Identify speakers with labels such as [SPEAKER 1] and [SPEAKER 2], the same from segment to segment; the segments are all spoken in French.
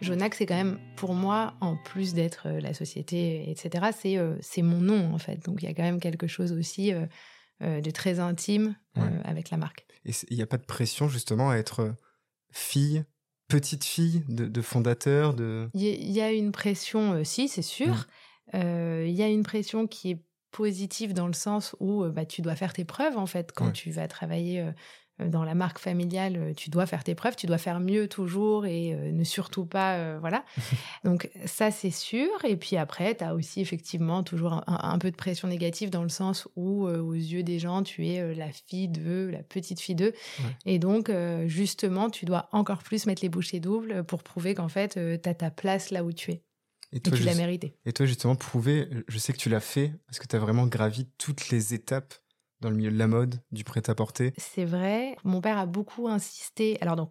[SPEAKER 1] Jonac, c'est quand même, pour moi, en plus d'être la société, etc., c'est c'est mon nom, en fait. Donc, il y a quand même quelque chose aussi de très intime avec la marque.
[SPEAKER 2] Et il n'y a pas de pression, justement, à être fille petite fille de, fondateur de...
[SPEAKER 1] Il y, a une pression, si, c'est sûr. Mmh. Il y a une pression qui est positive dans le sens où bah, tu dois faire tes preuves, en fait, quand tu vas travailler euh, dans la marque familiale, euh, tu dois faire tes preuves, tu dois faire mieux toujours et euh, ne surtout pas, voilà. Donc ça, c'est sûr. Et puis après, tu as aussi effectivement toujours un, peu de pression négative dans le sens où, aux yeux des gens, tu es la fille de, la petite fille d'eux. Et donc, justement, tu dois encore plus mettre les bouchées doubles pour prouver qu'en fait, tu as ta place là où tu es. Et, toi, tu l'as mérité.
[SPEAKER 2] Et toi, justement, prouver, je sais que tu l'as fait, parce que tu as vraiment gravi toutes les étapes dans le milieu de la mode, du prêt-à-porter
[SPEAKER 1] C'est vrai. Mon père a beaucoup insisté. Alors, donc,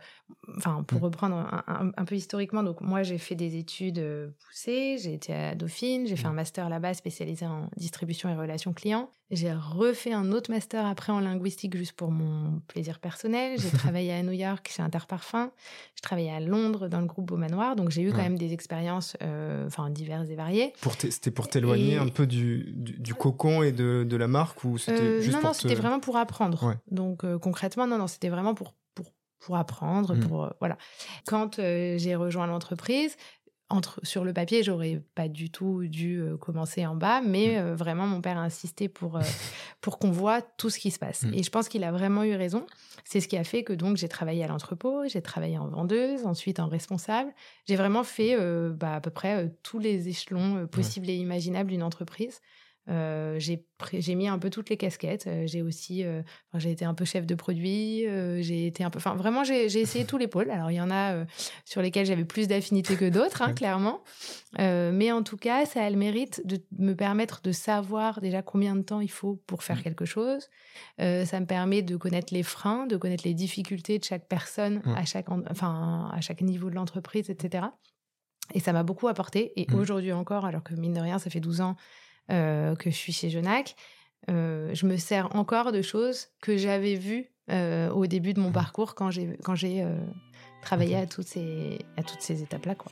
[SPEAKER 1] enfin, pour mmh. reprendre un, peu historiquement, donc moi, j'ai fait des études euh, poussées. J'ai été à Dauphine. J'ai fait mmh. un master là-bas spécialisé en distribution et relations clients. J'ai refait un autre master après en linguistique juste pour mon plaisir personnel. J'ai travaillé à New York chez Interparfum. J'ai travaillé à Londres dans le groupe Beaumanoir. Donc, j'ai eu quand même des expériences euh, enfin diverses et variées.
[SPEAKER 2] C'était pour t'éloigner un peu du, du, cocon et de, de la marque ou c'était euh,
[SPEAKER 1] juste Non, non, c'était vraiment pour apprendre. Donc, euh, concrètement, non, non, c'était vraiment pour, pour, pour apprendre. Mmh. Pour, voilà. Quand j'ai rejoint l'entreprise, entre, sur le papier, j'aurais pas du tout dû euh, commencer en bas, mais mm. euh, vraiment, mon père a insisté pour, euh, pour qu'on voit tout ce qui se passe. Mm. Et je pense qu'il a vraiment eu raison. C'est ce qui a fait que donc j'ai travaillé à l'entrepôt, j'ai travaillé en vendeuse, ensuite en responsable. J'ai vraiment fait bah, à peu près tous les échelons possibles et imaginables d'une entreprise. Euh, j'ai mis un peu toutes les casquettes. Euh, j'ai aussi, euh, j'ai été un peu chef de produit. j'ai été un peu, enfin vraiment, j'ai essayé tous les pôles. Alors il y en a sur lesquels j'avais plus d'affinité que d'autres, hein, clairement. mais en tout cas, ça a le mérite de me permettre de savoir déjà combien de temps il faut pour faire mmh. quelque chose. ça me permet de connaître les freins, de connaître les difficultés de chaque personne mmh. à chaque, enfin à chaque niveau de l'entreprise, etc. Et ça m'a beaucoup apporté. Et mmh. aujourd'hui encore, alors que mine de rien, ça fait 12 ans euh, que je suis chez Genac, euh, je me sers encore de choses que j'avais vues euh, au début de mon mmh. parcours quand j'ai quand j'ai travaillé à toutes ces à toutes ces étapes là quoi.